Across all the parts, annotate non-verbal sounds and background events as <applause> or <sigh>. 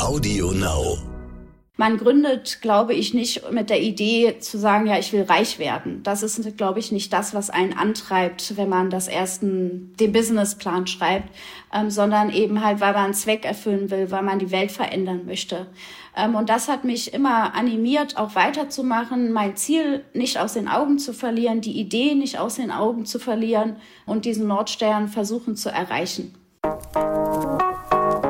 Audio Now. Man gründet, glaube ich, nicht mit der Idee zu sagen, ja, ich will reich werden. Das ist, glaube ich, nicht das, was einen antreibt, wenn man das ersten, den Businessplan schreibt, ähm, sondern eben halt, weil man einen Zweck erfüllen will, weil man die Welt verändern möchte. Ähm, und das hat mich immer animiert, auch weiterzumachen, mein Ziel nicht aus den Augen zu verlieren, die Idee nicht aus den Augen zu verlieren und diesen Nordstern versuchen zu erreichen.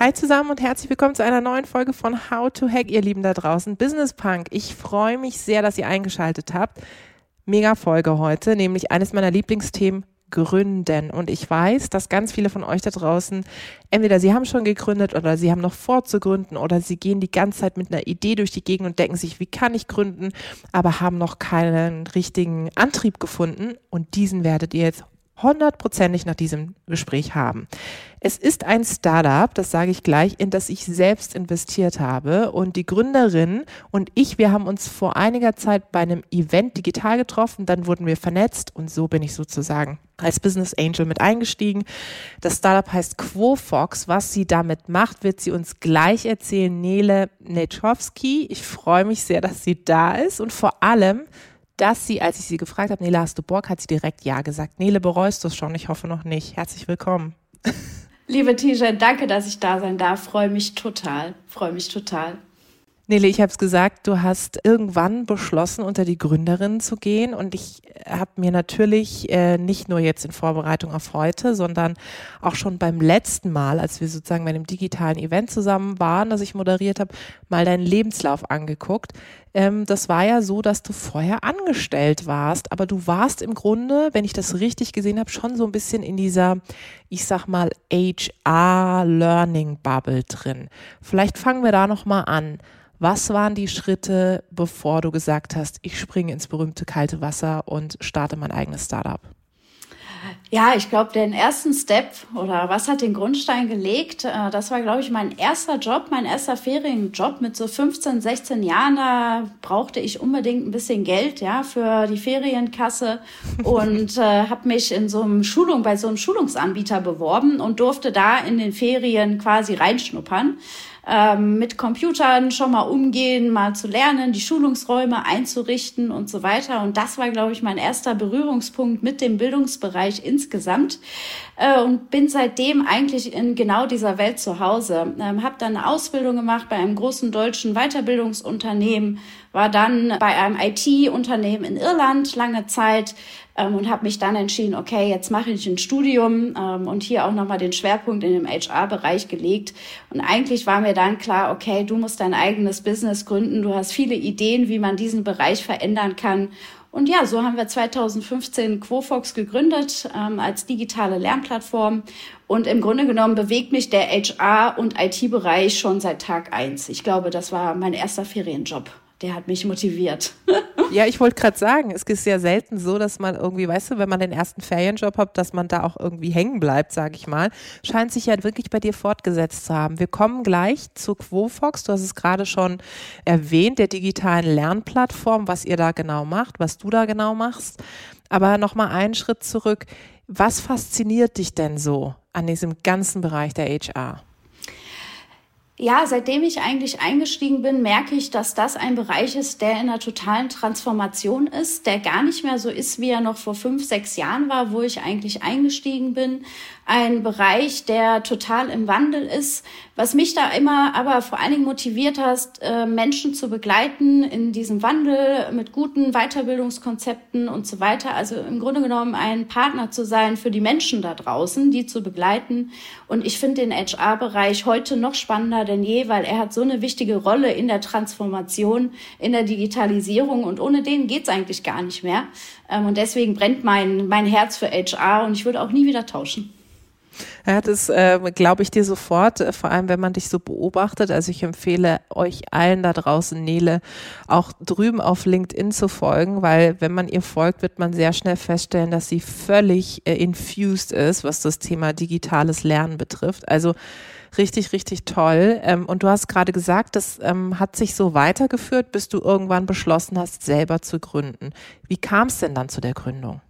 Hi zusammen und herzlich willkommen zu einer neuen Folge von How to Hack, ihr Lieben da draußen. Business Punk. Ich freue mich sehr, dass ihr eingeschaltet habt. Mega Folge heute, nämlich eines meiner Lieblingsthemen, Gründen. Und ich weiß, dass ganz viele von euch da draußen, entweder sie haben schon gegründet oder sie haben noch vor zu gründen oder sie gehen die ganze Zeit mit einer Idee durch die Gegend und denken sich, wie kann ich gründen, aber haben noch keinen richtigen Antrieb gefunden. Und diesen werdet ihr jetzt hundertprozentig nach diesem Gespräch haben. Es ist ein Startup, das sage ich gleich, in das ich selbst investiert habe. Und die Gründerin und ich, wir haben uns vor einiger Zeit bei einem Event digital getroffen. Dann wurden wir vernetzt und so bin ich sozusagen als Business Angel mit eingestiegen. Das Startup heißt Quofox. Was sie damit macht, wird sie uns gleich erzählen. Nele Netschowski. Ich freue mich sehr, dass sie da ist und vor allem, dass sie, als ich sie gefragt habe, Nele, hast du Bock, hat sie direkt Ja gesagt. Nele, bereust du es schon? Ich hoffe noch nicht. Herzlich willkommen. Liebe Tisha, danke, dass ich da sein darf. Freue mich total. Freue mich total. Nele, ich habe es gesagt, du hast irgendwann beschlossen, unter die Gründerin zu gehen. Und ich habe mir natürlich äh, nicht nur jetzt in Vorbereitung auf heute, sondern auch schon beim letzten Mal, als wir sozusagen bei einem digitalen Event zusammen waren, das ich moderiert habe, mal deinen Lebenslauf angeguckt. Ähm, das war ja so, dass du vorher angestellt warst, aber du warst im Grunde, wenn ich das richtig gesehen habe, schon so ein bisschen in dieser, ich sag mal, HR-Learning-Bubble drin. Vielleicht fangen wir da nochmal an. Was waren die Schritte, bevor du gesagt hast, ich springe ins berühmte kalte Wasser und starte mein eigenes Startup? Ja, ich glaube, den ersten Step oder was hat den Grundstein gelegt? Äh, das war, glaube ich, mein erster Job, mein erster Ferienjob mit so 15, 16 Jahren. Da brauchte ich unbedingt ein bisschen Geld, ja, für die Ferienkasse und äh, habe mich in so einem Schulung bei so einem Schulungsanbieter beworben und durfte da in den Ferien quasi reinschnuppern ähm, mit Computern schon mal umgehen, mal zu lernen, die Schulungsräume einzurichten und so weiter. Und das war, glaube ich, mein erster Berührungspunkt mit dem Bildungsbereich insgesamt äh, und bin seitdem eigentlich in genau dieser Welt zu Hause. Ähm, habe dann eine Ausbildung gemacht bei einem großen deutschen Weiterbildungsunternehmen, war dann bei einem IT-Unternehmen in Irland lange Zeit, ähm, und habe mich dann entschieden, okay, jetzt mache ich ein Studium ähm, und hier auch nochmal den Schwerpunkt in dem HR-Bereich gelegt. Und eigentlich war mir dann klar, okay, du musst dein eigenes Business gründen, du hast viele Ideen, wie man diesen Bereich verändern kann. Und ja, so haben wir 2015 Quofox gegründet ähm, als digitale Lernplattform. Und im Grunde genommen bewegt mich der HR- und IT-Bereich schon seit Tag eins. Ich glaube, das war mein erster Ferienjob der hat mich motiviert. <laughs> ja, ich wollte gerade sagen, es ist ja selten so, dass man irgendwie, weißt du, wenn man den ersten Ferienjob hat, dass man da auch irgendwie hängen bleibt, sage ich mal. Scheint sich ja wirklich bei dir fortgesetzt zu haben. Wir kommen gleich zu Quofox. Du hast es gerade schon erwähnt, der digitalen Lernplattform, was ihr da genau macht, was du da genau machst. Aber nochmal einen Schritt zurück. Was fasziniert dich denn so an diesem ganzen Bereich der HR? Ja, seitdem ich eigentlich eingestiegen bin, merke ich, dass das ein Bereich ist, der in einer totalen Transformation ist, der gar nicht mehr so ist, wie er noch vor fünf, sechs Jahren war, wo ich eigentlich eingestiegen bin. Ein Bereich, der total im Wandel ist. Was mich da immer aber vor allen Dingen motiviert hat, äh, Menschen zu begleiten in diesem Wandel mit guten Weiterbildungskonzepten und so weiter. Also im Grunde genommen ein Partner zu sein für die Menschen da draußen, die zu begleiten. Und ich finde den HR-Bereich heute noch spannender denn je, weil er hat so eine wichtige Rolle in der Transformation, in der Digitalisierung und ohne den geht's eigentlich gar nicht mehr. Ähm, und deswegen brennt mein, mein Herz für HR und ich würde auch nie wieder tauschen. Ja, das äh, glaube ich dir sofort, äh, vor allem wenn man dich so beobachtet. Also ich empfehle euch allen da draußen, Nele, auch drüben auf LinkedIn zu folgen, weil wenn man ihr folgt, wird man sehr schnell feststellen, dass sie völlig äh, infused ist, was das Thema digitales Lernen betrifft. Also richtig, richtig toll. Ähm, und du hast gerade gesagt, das ähm, hat sich so weitergeführt, bis du irgendwann beschlossen hast, selber zu gründen. Wie kam es denn dann zu der Gründung?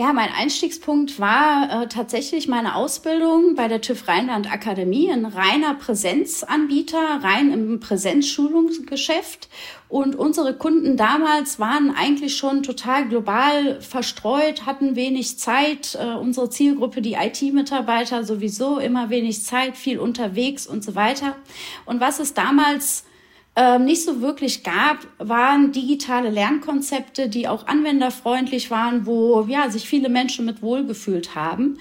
Ja, mein Einstiegspunkt war äh, tatsächlich meine Ausbildung bei der TÜV Rheinland Akademie, ein reiner Präsenzanbieter, rein im Präsenzschulungsgeschäft. Und unsere Kunden damals waren eigentlich schon total global verstreut, hatten wenig Zeit. Äh, unsere Zielgruppe, die IT-Mitarbeiter, sowieso immer wenig Zeit, viel unterwegs und so weiter. Und was es damals ähm, nicht so wirklich gab, waren digitale Lernkonzepte, die auch anwenderfreundlich waren, wo ja, sich viele Menschen mit wohlgefühlt haben.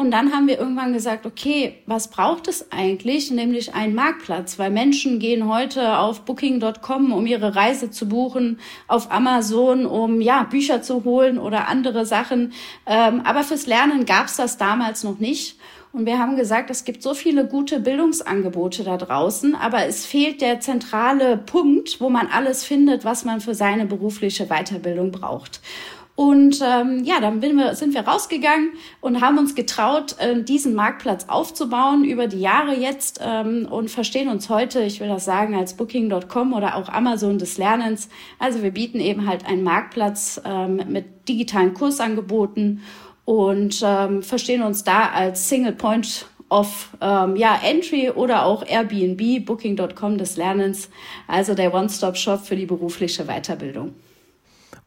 Und dann haben wir irgendwann gesagt, okay, was braucht es eigentlich? Nämlich einen Marktplatz, weil Menschen gehen heute auf booking.com, um ihre Reise zu buchen, auf Amazon, um ja, Bücher zu holen oder andere Sachen. Ähm, aber fürs Lernen gab es das damals noch nicht. Und wir haben gesagt, es gibt so viele gute Bildungsangebote da draußen, aber es fehlt der zentrale Punkt, wo man alles findet, was man für seine berufliche Weiterbildung braucht. Und ähm, ja, dann wir, sind wir rausgegangen und haben uns getraut, äh, diesen Marktplatz aufzubauen über die Jahre jetzt ähm, und verstehen uns heute, ich will das sagen, als Booking.com oder auch Amazon des Lernens. Also wir bieten eben halt einen Marktplatz ähm, mit digitalen Kursangeboten und ähm, verstehen uns da als Single Point of ähm, ja, Entry oder auch Airbnb, Booking.com des Lernens, also der One-Stop-Shop für die berufliche Weiterbildung.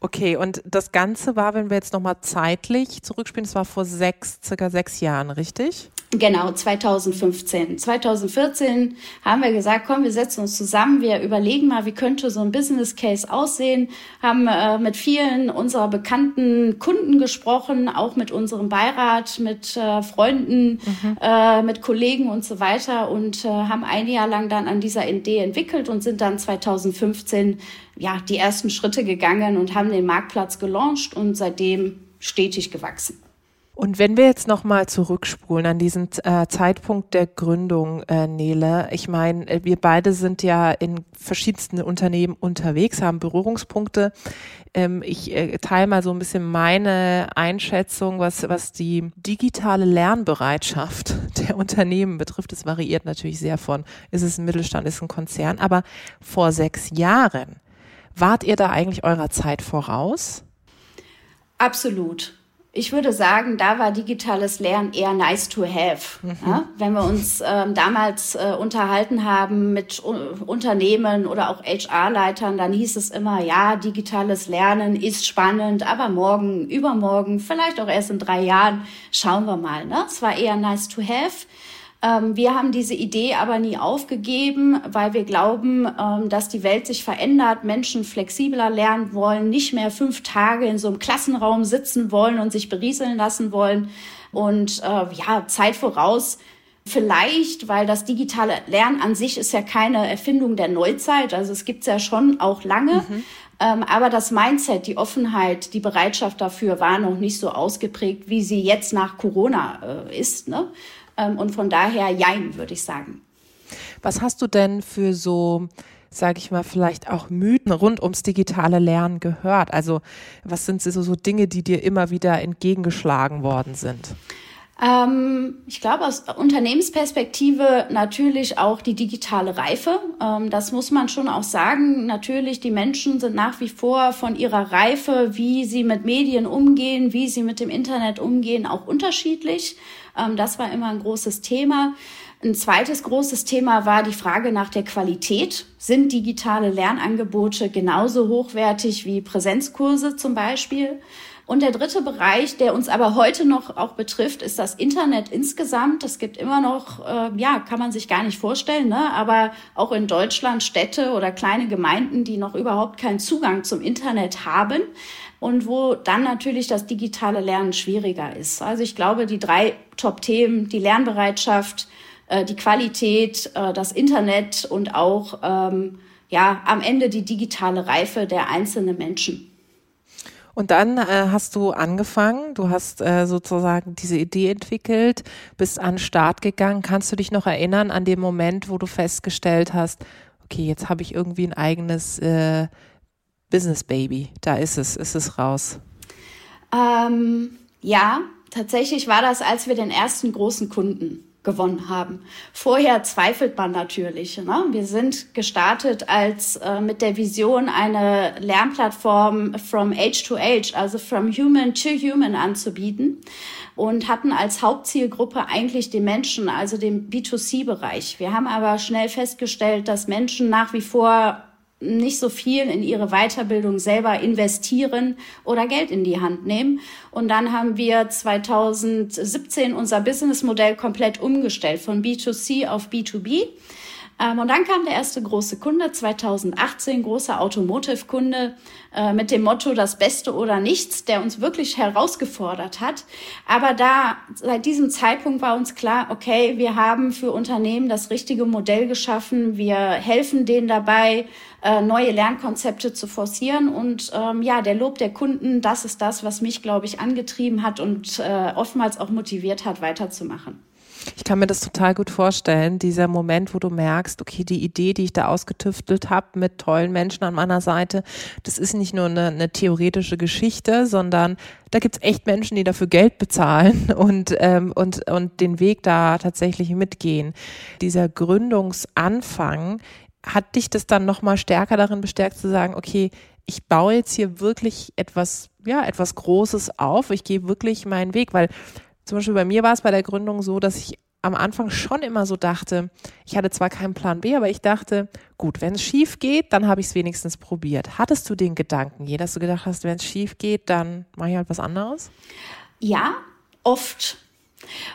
Okay, und das Ganze war, wenn wir jetzt nochmal zeitlich zurückspielen, das war vor sechs, circa sechs Jahren, richtig? Genau, 2015. 2014 haben wir gesagt, komm, wir setzen uns zusammen, wir überlegen mal, wie könnte so ein Business Case aussehen, haben äh, mit vielen unserer bekannten Kunden gesprochen, auch mit unserem Beirat, mit äh, Freunden, mhm. äh, mit Kollegen und so weiter und äh, haben ein Jahr lang dann an dieser Idee entwickelt und sind dann 2015 ja die ersten Schritte gegangen und haben den Marktplatz gelauncht und seitdem stetig gewachsen. Und wenn wir jetzt nochmal zurückspulen an diesen äh, Zeitpunkt der Gründung, äh, Nele, ich meine, äh, wir beide sind ja in verschiedensten Unternehmen unterwegs, haben Berührungspunkte. Ähm, ich äh, teile mal so ein bisschen meine Einschätzung, was, was die digitale Lernbereitschaft <laughs> der Unternehmen betrifft. Es variiert natürlich sehr von, ist es ein Mittelstand, ist es ein Konzern, aber vor sechs Jahren, wart ihr da eigentlich eurer Zeit voraus? Absolut. Ich würde sagen, da war digitales Lernen eher nice to have. Mhm. Ja? Wenn wir uns ähm, damals äh, unterhalten haben mit uh, Unternehmen oder auch HR-Leitern, dann hieß es immer, ja, digitales Lernen ist spannend, aber morgen, übermorgen, vielleicht auch erst in drei Jahren, schauen wir mal. Ne? Es war eher nice to have. Ähm, wir haben diese Idee aber nie aufgegeben, weil wir glauben, ähm, dass die Welt sich verändert, Menschen flexibler lernen wollen, nicht mehr fünf Tage in so einem Klassenraum sitzen wollen und sich berieseln lassen wollen. Und äh, ja, Zeit voraus. Vielleicht, weil das digitale Lernen an sich ist ja keine Erfindung der Neuzeit. Also es gibt's ja schon auch lange. Mhm. Ähm, aber das Mindset, die Offenheit, die Bereitschaft dafür war noch nicht so ausgeprägt, wie sie jetzt nach Corona äh, ist. Ne? Ähm, und von daher jein, würde ich sagen. Was hast du denn für so, sage ich mal, vielleicht auch Mythen rund ums digitale Lernen gehört? Also was sind so, so Dinge, die dir immer wieder entgegengeschlagen worden sind? Ähm, ich glaube aus Unternehmensperspektive natürlich auch die digitale Reife. Ähm, das muss man schon auch sagen. Natürlich, die Menschen sind nach wie vor von ihrer Reife, wie sie mit Medien umgehen, wie sie mit dem Internet umgehen, auch unterschiedlich. Ähm, das war immer ein großes Thema. Ein zweites großes Thema war die Frage nach der Qualität. Sind digitale Lernangebote genauso hochwertig wie Präsenzkurse zum Beispiel? Und der dritte Bereich, der uns aber heute noch auch betrifft, ist das Internet insgesamt. Es gibt immer noch, äh, ja, kann man sich gar nicht vorstellen, ne? aber auch in Deutschland Städte oder kleine Gemeinden, die noch überhaupt keinen Zugang zum Internet haben und wo dann natürlich das digitale Lernen schwieriger ist. Also ich glaube, die drei Top-Themen, die Lernbereitschaft, äh, die Qualität, äh, das Internet und auch ähm, ja am Ende die digitale Reife der einzelnen Menschen. Und dann äh, hast du angefangen, du hast äh, sozusagen diese Idee entwickelt, bist an den Start gegangen. Kannst du dich noch erinnern an den Moment, wo du festgestellt hast, okay, jetzt habe ich irgendwie ein eigenes äh, Business Baby. Da ist es, ist es raus. Ähm, ja, tatsächlich war das, als wir den ersten großen Kunden gewonnen haben. Vorher zweifelt man natürlich. Ne? Wir sind gestartet als äh, mit der Vision, eine Lernplattform from age to age, also from human to human anzubieten und hatten als Hauptzielgruppe eigentlich die Menschen, also den B2C-Bereich. Wir haben aber schnell festgestellt, dass Menschen nach wie vor nicht so viel in ihre Weiterbildung selber investieren oder Geld in die Hand nehmen. Und dann haben wir 2017 unser Businessmodell komplett umgestellt von B2C auf B2B. Ähm, und dann kam der erste große Kunde, 2018, großer Automotive-Kunde äh, mit dem Motto das Beste oder nichts, der uns wirklich herausgefordert hat. Aber da, seit diesem Zeitpunkt war uns klar, okay, wir haben für Unternehmen das richtige Modell geschaffen. Wir helfen denen dabei, äh, neue Lernkonzepte zu forcieren. Und ähm, ja, der Lob der Kunden, das ist das, was mich, glaube ich, angetrieben hat und äh, oftmals auch motiviert hat, weiterzumachen. Ich kann mir das total gut vorstellen, dieser Moment, wo du merkst, okay, die Idee, die ich da ausgetüftelt habe mit tollen Menschen an meiner Seite, das ist nicht nur eine, eine theoretische Geschichte, sondern da gibt's echt Menschen, die dafür Geld bezahlen <laughs> und, ähm, und, und den Weg da tatsächlich mitgehen. Dieser Gründungsanfang, hat dich das dann nochmal stärker darin bestärkt zu sagen, okay, ich baue jetzt hier wirklich etwas, ja, etwas Großes auf. Ich gehe wirklich meinen Weg, weil zum Beispiel bei mir war es bei der Gründung so, dass ich am Anfang schon immer so dachte, ich hatte zwar keinen Plan B, aber ich dachte, gut, wenn es schief geht, dann habe ich es wenigstens probiert. Hattest du den Gedanken je, dass du gedacht hast, wenn es schief geht, dann mache ich halt was anderes? Ja, oft.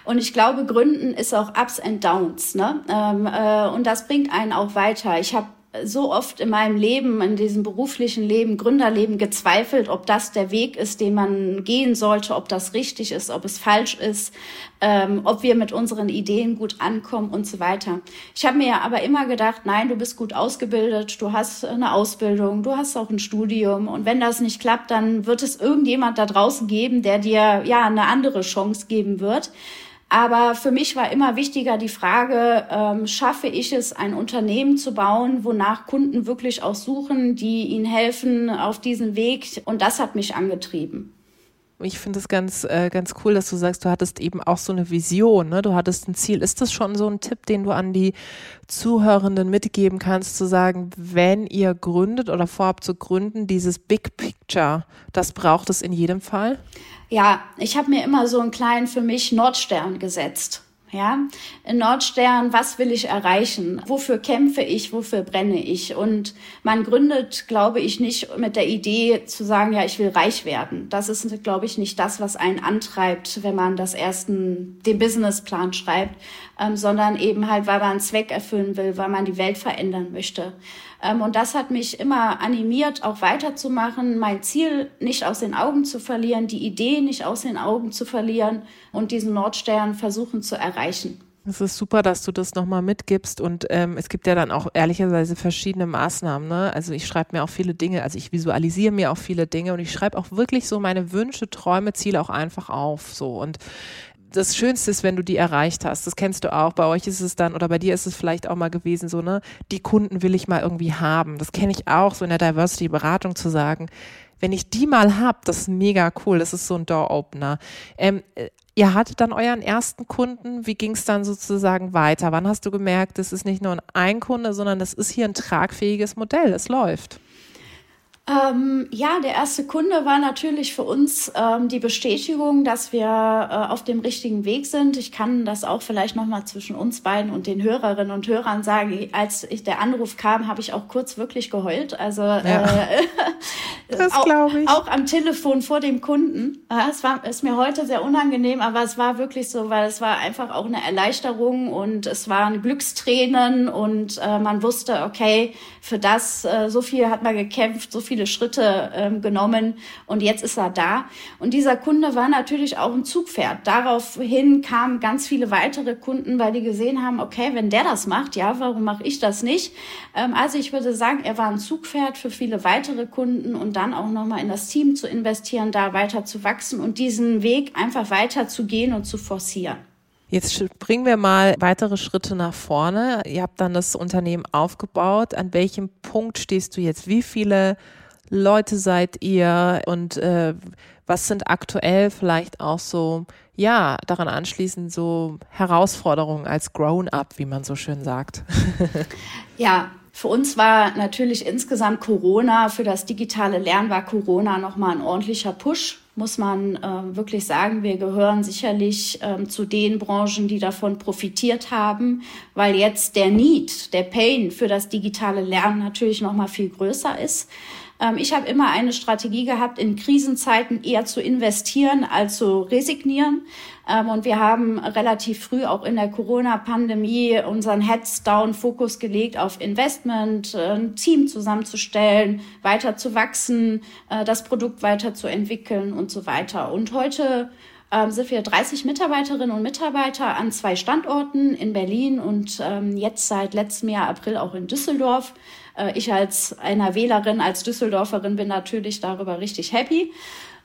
Und ich glaube, Gründen ist auch Ups and Downs. Ne? Ähm, äh, und das bringt einen auch weiter. Ich habe so oft in meinem Leben, in diesem beruflichen Leben, Gründerleben gezweifelt, ob das der Weg ist, den man gehen sollte, ob das richtig ist, ob es falsch ist, ähm, ob wir mit unseren Ideen gut ankommen und so weiter. Ich habe mir aber immer gedacht, nein, du bist gut ausgebildet, du hast eine Ausbildung, du hast auch ein Studium und wenn das nicht klappt, dann wird es irgendjemand da draußen geben, der dir ja eine andere Chance geben wird. Aber für mich war immer wichtiger die Frage, ähm, schaffe ich es, ein Unternehmen zu bauen, wonach Kunden wirklich auch suchen, die ihnen helfen auf diesem Weg. Und das hat mich angetrieben. Ich finde es ganz, äh, ganz cool, dass du sagst, du hattest eben auch so eine Vision, ne? du hattest ein Ziel. Ist das schon so ein Tipp, den du an die Zuhörenden mitgeben kannst, zu sagen, wenn ihr gründet oder vorhabt zu gründen, dieses Big Picture, das braucht es in jedem Fall? Ja, ich habe mir immer so einen kleinen für mich Nordstern gesetzt. Ja, in Nordstern, was will ich erreichen? Wofür kämpfe ich? Wofür brenne ich? Und man gründet, glaube ich, nicht mit der Idee zu sagen, ja, ich will reich werden. Das ist, glaube ich, nicht das, was einen antreibt, wenn man das ersten, den Businessplan schreibt, ähm, sondern eben halt, weil man einen Zweck erfüllen will, weil man die Welt verändern möchte. Ähm, und das hat mich immer animiert, auch weiterzumachen, mein Ziel nicht aus den Augen zu verlieren, die Idee nicht aus den Augen zu verlieren und diesen Nordstern versuchen zu erreichen. Es ist super, dass du das nochmal mitgibst und ähm, es gibt ja dann auch ehrlicherweise verschiedene Maßnahmen. Ne? Also ich schreibe mir auch viele Dinge, also ich visualisiere mir auch viele Dinge und ich schreibe auch wirklich so meine Wünsche, Träume, Ziele auch einfach auf. So und das Schönste ist, wenn du die erreicht hast. Das kennst du auch. Bei euch ist es dann, oder bei dir ist es vielleicht auch mal gewesen, so, ne, die Kunden will ich mal irgendwie haben. Das kenne ich auch, so in der Diversity-Beratung zu sagen. Wenn ich die mal hab, das ist mega cool. Das ist so ein Door-Opener. Ähm, äh, ihr hattet dann euren ersten Kunden. Wie ging es dann sozusagen weiter? Wann hast du gemerkt, das ist nicht nur ein Kunde, sondern das ist hier ein tragfähiges Modell. Es läuft. Ähm, ja, der erste Kunde war natürlich für uns ähm, die Bestätigung, dass wir äh, auf dem richtigen Weg sind. Ich kann das auch vielleicht nochmal zwischen uns beiden und den Hörerinnen und Hörern sagen. Als ich, der Anruf kam, habe ich auch kurz wirklich geheult. Also ja. äh, <laughs> das auch, ich. auch am Telefon vor dem Kunden. Ja, es war ist mir heute sehr unangenehm, aber es war wirklich so, weil es war einfach auch eine Erleichterung und es waren Glückstränen und äh, man wusste, okay, für das äh, so viel hat man gekämpft, so viel viele Schritte ähm, genommen und jetzt ist er da. Und dieser Kunde war natürlich auch ein Zugpferd. Daraufhin kamen ganz viele weitere Kunden, weil die gesehen haben, okay, wenn der das macht, ja, warum mache ich das nicht? Ähm, also ich würde sagen, er war ein Zugpferd für viele weitere Kunden und dann auch nochmal in das Team zu investieren, da weiter zu wachsen und diesen Weg einfach weiter zu gehen und zu forcieren. Jetzt bringen wir mal weitere Schritte nach vorne. Ihr habt dann das Unternehmen aufgebaut. An welchem Punkt stehst du jetzt? Wie viele Leute seid ihr und äh, was sind aktuell vielleicht auch so, ja, daran anschließend so Herausforderungen als Grown-up, wie man so schön sagt? ja, für uns war natürlich insgesamt Corona, für das digitale Lernen war Corona nochmal ein ordentlicher Push, muss man äh, wirklich sagen. Wir gehören sicherlich äh, zu den Branchen, die davon profitiert haben, weil jetzt der Need, der Pain für das digitale Lernen natürlich nochmal viel größer ist. Ähm, ich habe immer eine Strategie gehabt, in Krisenzeiten eher zu investieren als zu resignieren. Ähm, und wir haben relativ früh auch in der Corona-Pandemie unseren Heads-Down-Fokus gelegt auf Investment, äh, ein Team zusammenzustellen, weiter zu wachsen, äh, das Produkt weiterzuentwickeln und so weiter. Und heute ähm, sind wir 30 Mitarbeiterinnen und Mitarbeiter an zwei Standorten in Berlin und ähm, jetzt seit letztem Jahr April auch in Düsseldorf. Äh, ich als einer Wählerin, als Düsseldorferin bin natürlich darüber richtig happy.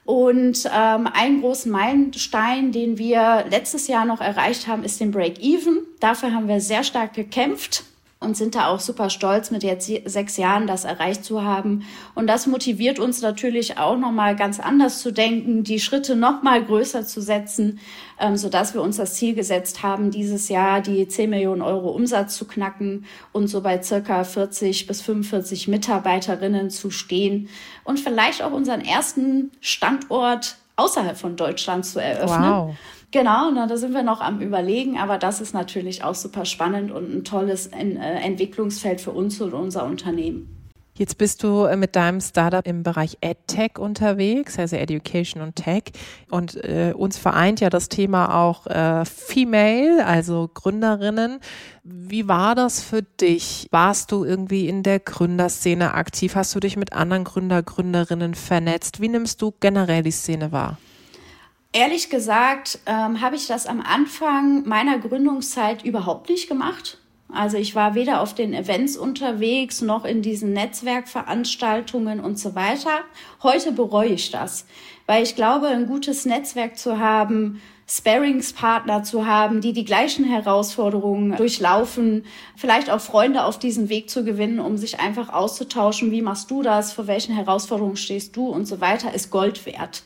Und ähm, einen großen Meilenstein, den wir letztes Jahr noch erreicht haben, ist den Break-Even. Dafür haben wir sehr stark gekämpft und sind da auch super stolz, mit jetzt sechs Jahren das erreicht zu haben. Und das motiviert uns natürlich auch nochmal ganz anders zu denken, die Schritte nochmal größer zu setzen, ähm, sodass wir uns das Ziel gesetzt haben, dieses Jahr die 10 Millionen Euro Umsatz zu knacken und so bei circa 40 bis 45 Mitarbeiterinnen zu stehen und vielleicht auch unseren ersten Standort außerhalb von Deutschland zu eröffnen. Wow. Genau, na, da sind wir noch am Überlegen, aber das ist natürlich auch super spannend und ein tolles äh, Entwicklungsfeld für uns und unser Unternehmen. Jetzt bist du äh, mit deinem Startup im Bereich EdTech unterwegs, also Education und Tech. Und äh, uns vereint ja das Thema auch äh, Female, also Gründerinnen. Wie war das für dich? Warst du irgendwie in der Gründerszene aktiv? Hast du dich mit anderen Gründer, Gründerinnen vernetzt? Wie nimmst du generell die Szene wahr? Ehrlich gesagt ähm, habe ich das am Anfang meiner Gründungszeit überhaupt nicht gemacht. Also ich war weder auf den Events unterwegs noch in diesen Netzwerkveranstaltungen und so weiter. Heute bereue ich das, weil ich glaube, ein gutes Netzwerk zu haben, Sparringspartner zu haben, die die gleichen Herausforderungen durchlaufen, vielleicht auch Freunde auf diesem Weg zu gewinnen, um sich einfach auszutauschen, wie machst du das, vor welchen Herausforderungen stehst du und so weiter, ist Gold wert.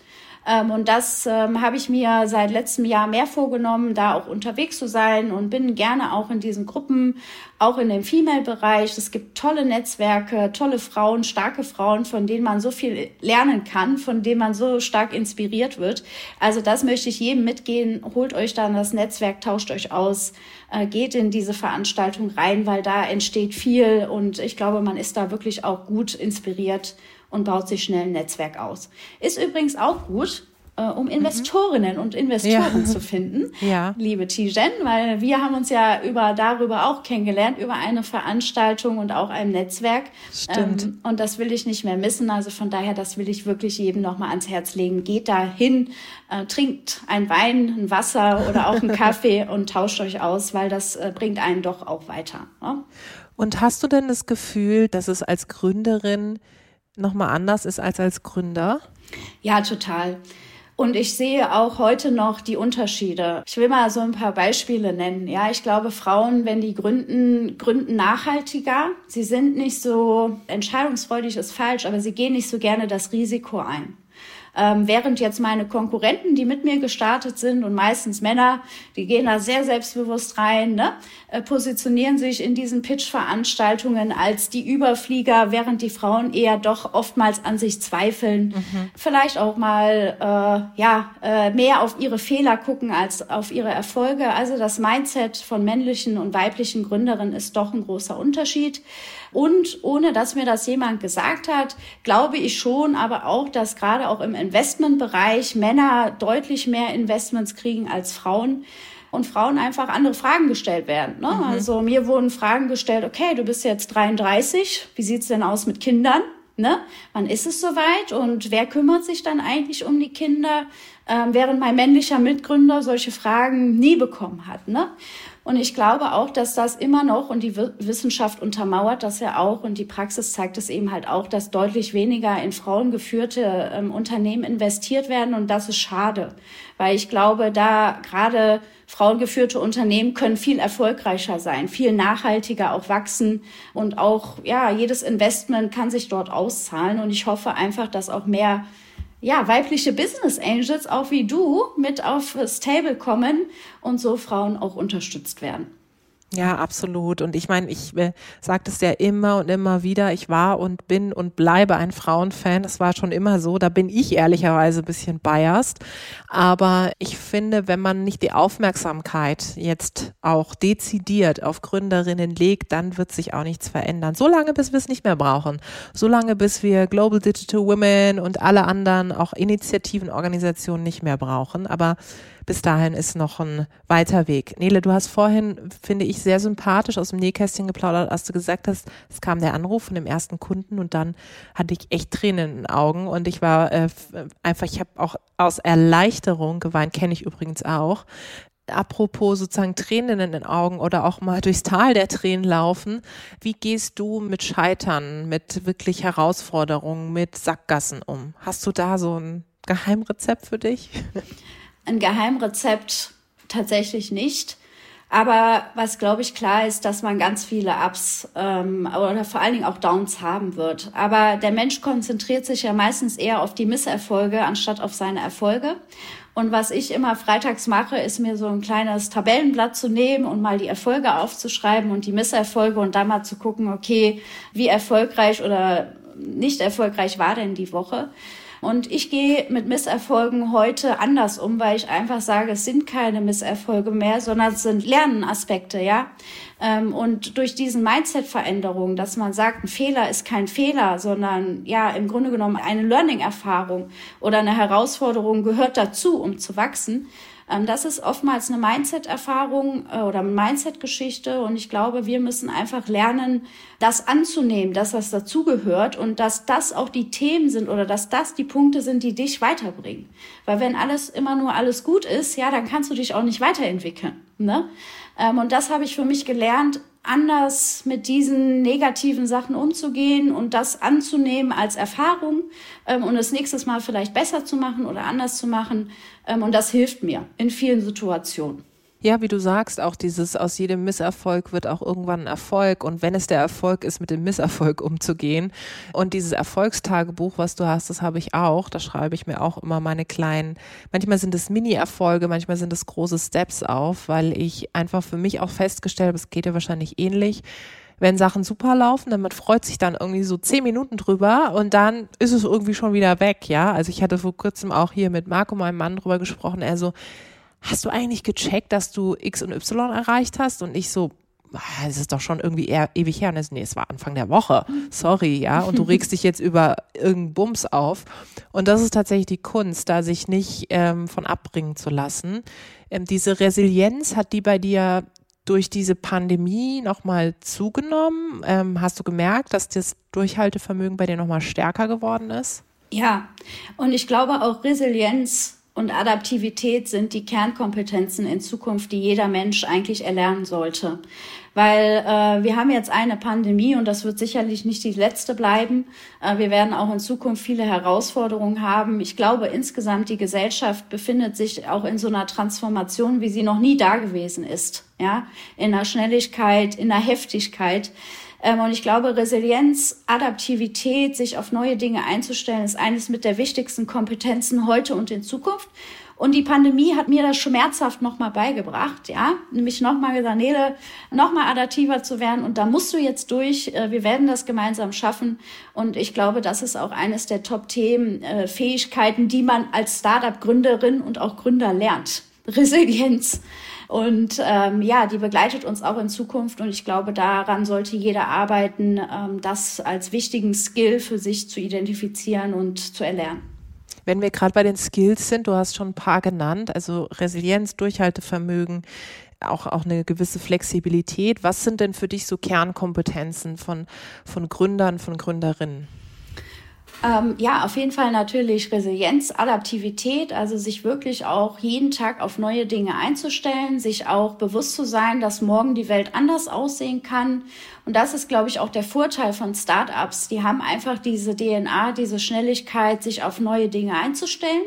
Ähm, und das ähm, habe ich mir seit letztem Jahr mehr vorgenommen, da auch unterwegs zu sein und bin gerne auch in diesen Gruppen, auch in dem Female-Bereich. Es gibt tolle Netzwerke, tolle Frauen, starke Frauen, von denen man so viel lernen kann, von denen man so stark inspiriert wird. Also das möchte ich jedem mitgehen. Holt euch dann das Netzwerk, tauscht euch aus, äh, geht in diese Veranstaltung rein, weil da entsteht viel und ich glaube, man ist da wirklich auch gut inspiriert und baut sich schnell ein Netzwerk aus. Ist übrigens auch gut, äh, um. Investorinnen mhm. und Investoren ja. zu finden, <laughs> ja. liebe Tijen, weil wir haben uns ja über darüber auch kennengelernt, über eine Veranstaltung und auch ein Netzwerk. Stimmt. Ähm, und das will ich nicht mehr missen. Also von daher, das will ich wirklich jedem nochmal ans Herz legen. Geht da hin, äh, trinkt ein Wein, ein Wasser oder auch einen <laughs> Kaffee und tauscht euch aus, weil das äh, bringt einen doch auch weiter. Ne? Und hast du denn das Gefühl, dass es als Gründerin nochmal anders ist als als Gründer? Ja, total. Und ich sehe auch heute noch die Unterschiede. Ich will mal so ein paar Beispiele nennen. Ja, ich glaube, Frauen, wenn die gründen, gründen nachhaltiger. Sie sind nicht so entscheidungsfreudig ist falsch, aber sie gehen nicht so gerne das Risiko ein. Ähm, während jetzt meine Konkurrenten, die mit mir gestartet sind und meistens Männer, die gehen da sehr selbstbewusst rein, ne? äh, positionieren sich in diesen Pitch-Veranstaltungen als die Überflieger, während die Frauen eher doch oftmals an sich zweifeln, mhm. vielleicht auch mal äh, ja äh, mehr auf ihre Fehler gucken als auf ihre Erfolge. Also das Mindset von männlichen und weiblichen Gründerinnen ist doch ein großer Unterschied. Und ohne dass mir das jemand gesagt hat, glaube ich schon, aber auch, dass gerade auch im Investmentbereich Männer deutlich mehr Investments kriegen als Frauen und Frauen einfach andere Fragen gestellt werden. Ne? Mhm. Also mir wurden Fragen gestellt, okay, du bist jetzt 33, wie sieht's denn aus mit Kindern? Ne? Wann ist es soweit und wer kümmert sich dann eigentlich um die Kinder? Ähm, während mein männlicher Mitgründer solche Fragen nie bekommen hat. Ne? Und ich glaube auch, dass das immer noch, und die Wissenschaft untermauert das ja auch, und die Praxis zeigt es eben halt auch, dass deutlich weniger in frauengeführte ähm, Unternehmen investiert werden. Und das ist schade, weil ich glaube, da gerade frauengeführte Unternehmen können viel erfolgreicher sein, viel nachhaltiger auch wachsen und auch, ja, jedes Investment kann sich dort auszahlen. Und ich hoffe einfach, dass auch mehr ja, weibliche Business Angels, auch wie du, mit aufs Table kommen und so Frauen auch unterstützt werden. Ja, absolut. Und ich meine, ich äh, sage das ja immer und immer wieder, ich war und bin und bleibe ein Frauenfan. Das war schon immer so. Da bin ich ehrlicherweise ein bisschen biased. Aber ich finde, wenn man nicht die Aufmerksamkeit jetzt auch dezidiert auf Gründerinnen legt, dann wird sich auch nichts verändern. Solange bis wir es nicht mehr brauchen. Solange bis wir Global Digital Women und alle anderen auch Initiativen, Organisationen nicht mehr brauchen. Aber bis dahin ist noch ein weiter Weg. Nele, du hast vorhin, finde ich, sehr sympathisch aus dem Nähkästchen geplaudert, als du gesagt hast, es kam der Anruf von dem ersten Kunden und dann hatte ich echt Tränen in den Augen und ich war äh, einfach, ich habe auch aus Erleichterung geweint, kenne ich übrigens auch. Apropos sozusagen Tränen in den Augen oder auch mal <laughs> durchs Tal der Tränen laufen. Wie gehst du mit Scheitern, mit wirklich Herausforderungen, mit Sackgassen um? Hast du da so ein Geheimrezept für dich? <laughs> ein Geheimrezept tatsächlich nicht. Aber was, glaube ich, klar ist, dass man ganz viele Ups ähm, oder vor allen Dingen auch Downs haben wird. Aber der Mensch konzentriert sich ja meistens eher auf die Misserfolge anstatt auf seine Erfolge. Und was ich immer freitags mache, ist mir so ein kleines Tabellenblatt zu nehmen und mal die Erfolge aufzuschreiben und die Misserfolge und dann mal zu gucken, okay, wie erfolgreich oder nicht erfolgreich war denn die Woche. Und ich gehe mit Misserfolgen heute anders um, weil ich einfach sage, es sind keine Misserfolge mehr, sondern es sind Lernenaspekte, ja. Ähm, und durch diesen Mindset-Veränderung, dass man sagt, ein Fehler ist kein Fehler, sondern ja, im Grunde genommen eine Learning-Erfahrung oder eine Herausforderung gehört dazu, um zu wachsen, das ist oftmals eine Mindset-Erfahrung äh, oder eine Mindset-Geschichte. Und ich glaube, wir müssen einfach lernen, das anzunehmen, dass das dazugehört und dass das auch die Themen sind oder dass das die Punkte sind, die dich weiterbringen. Weil wenn alles immer nur alles gut ist, ja, dann kannst du dich auch nicht weiterentwickeln. Ne? Ähm, und das habe ich für mich gelernt, anders mit diesen negativen Sachen umzugehen und das anzunehmen als Erfahrung ähm, und es nächstes Mal vielleicht besser zu machen oder anders zu machen. Ähm, und das hilft mir in vielen Situationen. Ja, wie du sagst, auch dieses aus jedem Misserfolg wird auch irgendwann ein Erfolg und wenn es der Erfolg ist, mit dem Misserfolg <laughs> umzugehen. Und dieses Erfolgstagebuch, was du hast, das habe ich auch. Da schreibe ich mir auch immer meine kleinen, manchmal sind es Mini-Erfolge, manchmal sind es große Steps auf, weil ich einfach für mich auch festgestellt habe, es geht dir wahrscheinlich ähnlich wenn Sachen super laufen, dann freut sich dann irgendwie so zehn Minuten drüber und dann ist es irgendwie schon wieder weg, ja. Also ich hatte vor kurzem auch hier mit Marco, meinem Mann, drüber gesprochen, er so, hast du eigentlich gecheckt, dass du X und Y erreicht hast? Und ich so, ah, es ist doch schon irgendwie eher ewig her. Und das, nee, es war Anfang der Woche. Sorry, ja. Und du regst dich jetzt über irgendeinen Bums auf. Und das ist tatsächlich die Kunst, da sich nicht ähm, von abbringen zu lassen. Ähm, diese Resilienz hat die bei dir durch diese Pandemie nochmal zugenommen? Ähm, hast du gemerkt, dass das Durchhaltevermögen bei dir nochmal stärker geworden ist? Ja, und ich glaube auch Resilienz und Adaptivität sind die Kernkompetenzen in Zukunft, die jeder Mensch eigentlich erlernen sollte. Weil äh, wir haben jetzt eine Pandemie und das wird sicherlich nicht die letzte bleiben. Äh, wir werden auch in Zukunft viele Herausforderungen haben. Ich glaube, insgesamt die Gesellschaft befindet sich auch in so einer Transformation, wie sie noch nie da gewesen ist. Ja, in der Schnelligkeit, in der Heftigkeit. Ähm, und ich glaube, Resilienz, Adaptivität, sich auf neue Dinge einzustellen, ist eines mit der wichtigsten Kompetenzen heute und in Zukunft. Und die Pandemie hat mir das schmerzhaft nochmal beigebracht, ja, nämlich nochmal gesagt, Nele, nochmal adaptiver zu werden und da musst du jetzt durch, äh, wir werden das gemeinsam schaffen und ich glaube, das ist auch eines der Top-Themen, äh, Fähigkeiten, die man als Startup-Gründerin und auch Gründer lernt. Resilienz. Und ähm, ja, die begleitet uns auch in Zukunft und ich glaube, daran sollte jeder arbeiten, ähm, das als wichtigen Skill für sich zu identifizieren und zu erlernen. Wenn wir gerade bei den Skills sind, du hast schon ein paar genannt, also Resilienz, Durchhaltevermögen, auch, auch eine gewisse Flexibilität. Was sind denn für dich so Kernkompetenzen von, von Gründern, von Gründerinnen? Ähm, ja, auf jeden Fall natürlich Resilienz, Adaptivität, also sich wirklich auch jeden Tag auf neue Dinge einzustellen, sich auch bewusst zu sein, dass morgen die Welt anders aussehen kann. Und das ist, glaube ich, auch der Vorteil von Startups. Die haben einfach diese DNA, diese Schnelligkeit, sich auf neue Dinge einzustellen.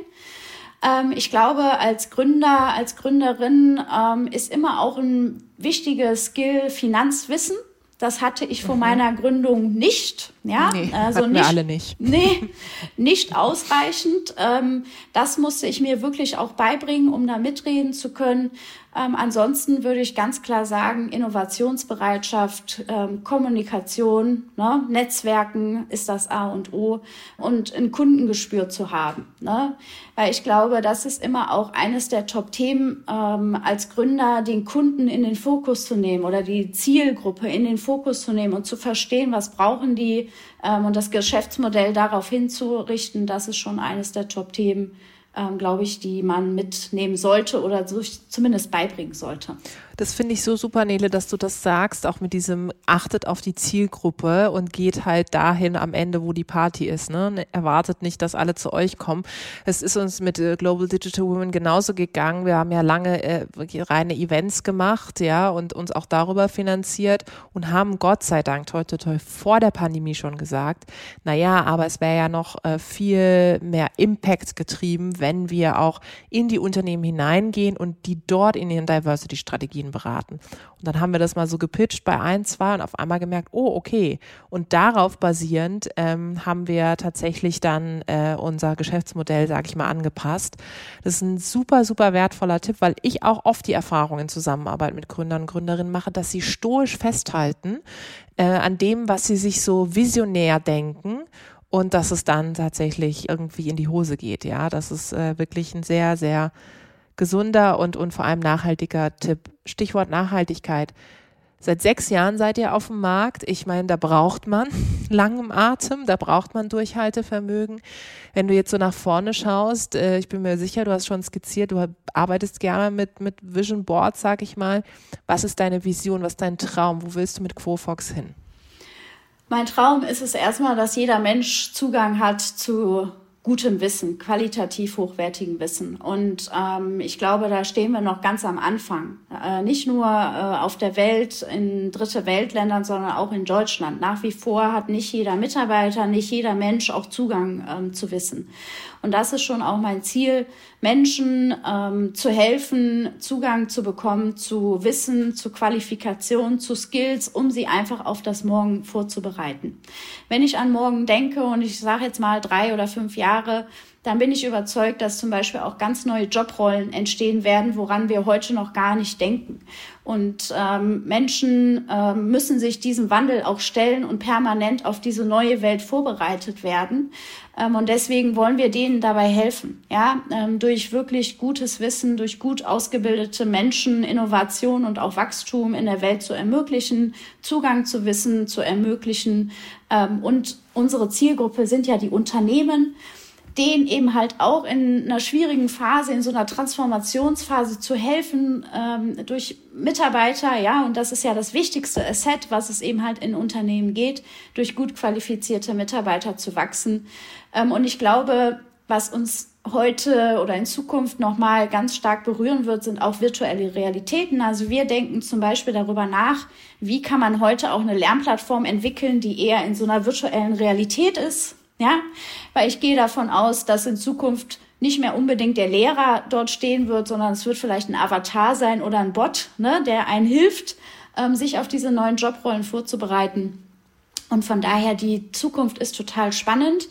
Ähm, ich glaube, als Gründer, als Gründerin ähm, ist immer auch ein wichtiges Skill Finanzwissen. Das hatte ich vor mhm. meiner Gründung nicht. Ja, nee, also nicht, wir alle nicht. Nee, nicht ausreichend. Ähm, das musste ich mir wirklich auch beibringen, um da mitreden zu können. Ähm, ansonsten würde ich ganz klar sagen, Innovationsbereitschaft, ähm, Kommunikation, ne, Netzwerken ist das A und O und ein Kundengespür zu haben. Ne? Weil ich glaube, das ist immer auch eines der Top-Themen ähm, als Gründer, den Kunden in den Fokus zu nehmen oder die Zielgruppe in den Fokus zu nehmen und zu verstehen, was brauchen die ähm, und das Geschäftsmodell darauf hinzurichten. Das ist schon eines der Top-Themen, ähm, glaube ich, die man mitnehmen sollte oder zumindest beibringen sollte. Das finde ich so super, Nele, dass du das sagst, auch mit diesem achtet auf die Zielgruppe und geht halt dahin am Ende, wo die Party ist. Ne? ne? Erwartet nicht, dass alle zu euch kommen. Es ist uns mit äh, Global Digital Women genauso gegangen. Wir haben ja lange äh, reine Events gemacht, ja, und uns auch darüber finanziert und haben Gott sei Dank toi, toi, toi vor der Pandemie schon gesagt, na ja, aber es wäre ja noch äh, viel mehr Impact getrieben, wenn wir auch in die Unternehmen hineingehen und die dort in ihren Diversity-Strategien beraten. Und dann haben wir das mal so gepitcht bei ein, zwei und auf einmal gemerkt, oh, okay. Und darauf basierend ähm, haben wir tatsächlich dann äh, unser Geschäftsmodell, sage ich mal, angepasst. Das ist ein super, super wertvoller Tipp, weil ich auch oft die Erfahrung in Zusammenarbeit mit Gründern und Gründerinnen mache, dass sie stoisch festhalten äh, an dem, was sie sich so visionär denken und dass es dann tatsächlich irgendwie in die Hose geht. Ja, das ist äh, wirklich ein sehr, sehr gesunder und, und vor allem nachhaltiger Tipp. Stichwort Nachhaltigkeit. Seit sechs Jahren seid ihr auf dem Markt. Ich meine, da braucht man <laughs> langem Atem, da braucht man Durchhaltevermögen. Wenn du jetzt so nach vorne schaust, äh, ich bin mir sicher, du hast schon skizziert, du arbeitest gerne mit, mit Vision Boards, sag ich mal. Was ist deine Vision, was ist dein Traum? Wo willst du mit Quofox hin? Mein Traum ist es erstmal, dass jeder Mensch Zugang hat zu gutem Wissen, qualitativ hochwertigem Wissen. Und ähm, ich glaube, da stehen wir noch ganz am Anfang. Äh, nicht nur äh, auf der Welt, in dritte Weltländern, sondern auch in Deutschland. Nach wie vor hat nicht jeder Mitarbeiter, nicht jeder Mensch auch Zugang ähm, zu Wissen. Und das ist schon auch mein Ziel, Menschen ähm, zu helfen, Zugang zu bekommen zu Wissen, zu Qualifikation, zu Skills, um sie einfach auf das Morgen vorzubereiten. Wenn ich an morgen denke und ich sage jetzt mal drei oder fünf Jahre, dann bin ich überzeugt, dass zum Beispiel auch ganz neue Jobrollen entstehen werden, woran wir heute noch gar nicht denken. Und ähm, Menschen ähm, müssen sich diesem Wandel auch stellen und permanent auf diese neue Welt vorbereitet werden. Ähm, und deswegen wollen wir denen dabei helfen, ja, ähm, durch wirklich gutes Wissen, durch gut ausgebildete Menschen, Innovation und auch Wachstum in der Welt zu ermöglichen, Zugang zu Wissen zu ermöglichen. Ähm, und unsere Zielgruppe sind ja die Unternehmen denen eben halt auch in einer schwierigen Phase, in so einer Transformationsphase zu helfen ähm, durch Mitarbeiter, ja, und das ist ja das wichtigste Asset, was es eben halt in Unternehmen geht, durch gut qualifizierte Mitarbeiter zu wachsen. Ähm, und ich glaube, was uns heute oder in Zukunft nochmal ganz stark berühren wird, sind auch virtuelle Realitäten. Also wir denken zum Beispiel darüber nach, wie kann man heute auch eine Lernplattform entwickeln, die eher in so einer virtuellen Realität ist, ja, weil ich gehe davon aus, dass in Zukunft nicht mehr unbedingt der Lehrer dort stehen wird, sondern es wird vielleicht ein Avatar sein oder ein Bot, ne, der einen hilft, ähm, sich auf diese neuen Jobrollen vorzubereiten. Und von daher, die Zukunft ist total spannend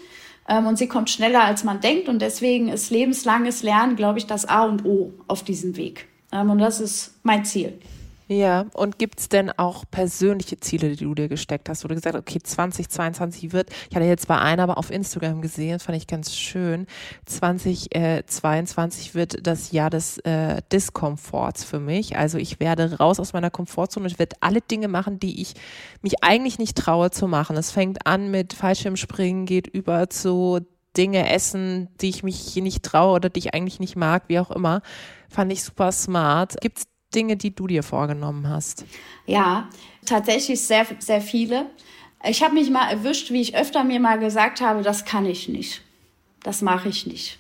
ähm, und sie kommt schneller, als man denkt. Und deswegen ist lebenslanges Lernen, glaube ich, das A und O auf diesem Weg. Ähm, und das ist mein Ziel. Ja, und gibt's denn auch persönliche Ziele, die du dir gesteckt hast, wo du gesagt hast, okay, 2022 wird, ich hatte jetzt bei einer aber auf Instagram gesehen, fand ich ganz schön, 2022 wird das Jahr des äh, Diskomforts für mich. Also ich werde raus aus meiner Komfortzone und ich werde alle Dinge machen, die ich mich eigentlich nicht traue zu machen. Es fängt an mit Fallschirmspringen, geht über zu Dinge essen, die ich mich nicht traue oder die ich eigentlich nicht mag, wie auch immer. Fand ich super smart. Gibt's Dinge, die du dir vorgenommen hast? Ja, tatsächlich sehr, sehr viele. Ich habe mich mal erwischt, wie ich öfter mir mal gesagt habe, das kann ich nicht. Das mache ich nicht.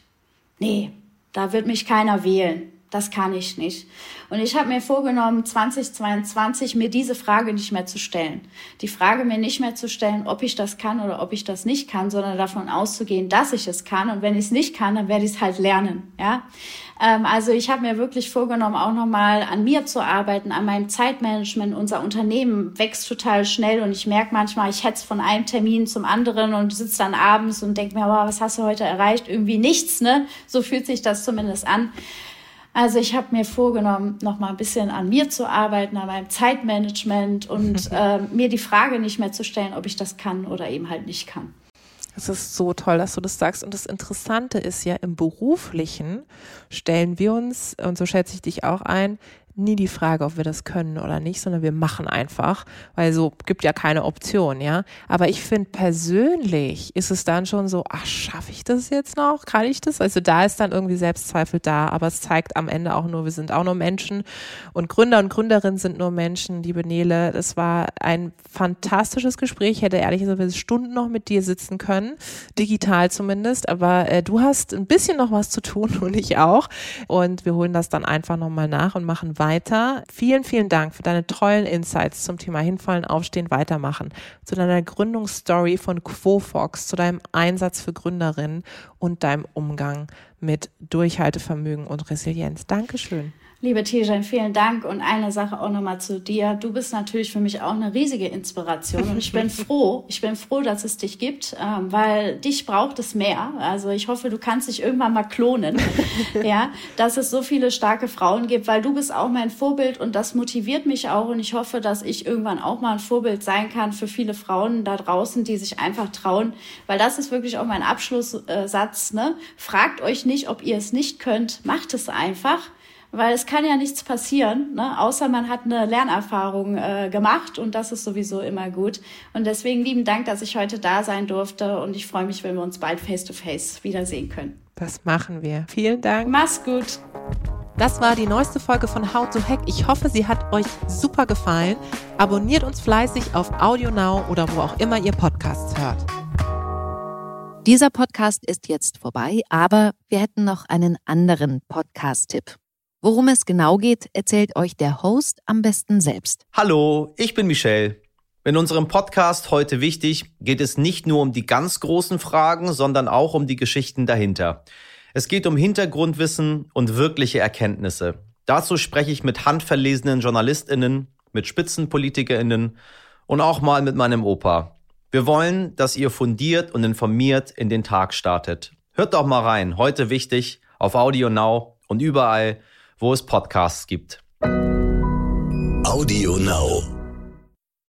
Nee, da wird mich keiner wählen. Das kann ich nicht. Und ich habe mir vorgenommen, 2022 mir diese Frage nicht mehr zu stellen. Die Frage mir nicht mehr zu stellen, ob ich das kann oder ob ich das nicht kann, sondern davon auszugehen, dass ich es kann. Und wenn ich es nicht kann, dann werde ich es halt lernen. Ja. Ähm, also ich habe mir wirklich vorgenommen, auch nochmal an mir zu arbeiten, an meinem Zeitmanagement. Unser Unternehmen wächst total schnell und ich merke manchmal, ich hetze von einem Termin zum anderen und sitze dann abends und denke mir, wow, was hast du heute erreicht? Irgendwie nichts, ne? So fühlt sich das zumindest an. Also ich habe mir vorgenommen, noch mal ein bisschen an mir zu arbeiten, an meinem Zeitmanagement und <laughs> äh, mir die Frage nicht mehr zu stellen, ob ich das kann oder eben halt nicht kann. Es ist so toll, dass du das sagst. Und das Interessante ist ja, im Beruflichen stellen wir uns, und so schätze ich dich auch ein, nie die Frage, ob wir das können oder nicht, sondern wir machen einfach, weil so gibt ja keine Option, ja. Aber ich finde persönlich ist es dann schon so, ach, schaffe ich das jetzt noch? Kann ich das? Also da ist dann irgendwie Selbstzweifel da, aber es zeigt am Ende auch nur, wir sind auch nur Menschen und Gründer und Gründerinnen sind nur Menschen, liebe Nele. Das war ein fantastisches Gespräch. Ich hätte ehrlicherweise Stunden noch mit dir sitzen können, digital zumindest, aber äh, du hast ein bisschen noch was zu tun <laughs> und ich auch. Und wir holen das dann einfach nochmal nach und machen weiter. Vielen, vielen Dank für deine tollen Insights zum Thema Hinfallen, Aufstehen, Weitermachen, zu deiner Gründungsstory von Quofox, zu deinem Einsatz für Gründerinnen und deinem Umgang mit Durchhaltevermögen und Resilienz. Dankeschön. Liebe Tijan, vielen Dank. Und eine Sache auch nochmal zu dir. Du bist natürlich für mich auch eine riesige Inspiration. Und ich bin <laughs> froh, ich bin froh, dass es dich gibt, ähm, weil dich braucht es mehr. Also ich hoffe, du kannst dich irgendwann mal klonen. <laughs> ja, dass es so viele starke Frauen gibt, weil du bist auch mein Vorbild und das motiviert mich auch. Und ich hoffe, dass ich irgendwann auch mal ein Vorbild sein kann für viele Frauen da draußen, die sich einfach trauen. Weil das ist wirklich auch mein Abschlusssatz. Ne? Fragt euch nicht, ob ihr es nicht könnt. Macht es einfach weil es kann ja nichts passieren, ne? außer man hat eine Lernerfahrung äh, gemacht und das ist sowieso immer gut. Und deswegen lieben Dank, dass ich heute da sein durfte und ich freue mich, wenn wir uns bald face-to-face -face wiedersehen können. Das machen wir. Vielen Dank. Mach's gut. Das war die neueste Folge von How to Hack. Ich hoffe, sie hat euch super gefallen. Abonniert uns fleißig auf AudioNow oder wo auch immer ihr Podcasts hört. Dieser Podcast ist jetzt vorbei, aber wir hätten noch einen anderen Podcast-Tipp. Worum es genau geht, erzählt euch der Host am besten selbst. Hallo, ich bin Michelle. In unserem Podcast heute wichtig geht es nicht nur um die ganz großen Fragen, sondern auch um die Geschichten dahinter. Es geht um Hintergrundwissen und wirkliche Erkenntnisse. Dazu spreche ich mit handverlesenen Journalistinnen, mit Spitzenpolitikerinnen und auch mal mit meinem Opa. Wir wollen, dass ihr fundiert und informiert in den Tag startet. Hört doch mal rein, heute wichtig, auf Audio Now und überall, wo es Podcasts gibt. Audio Now.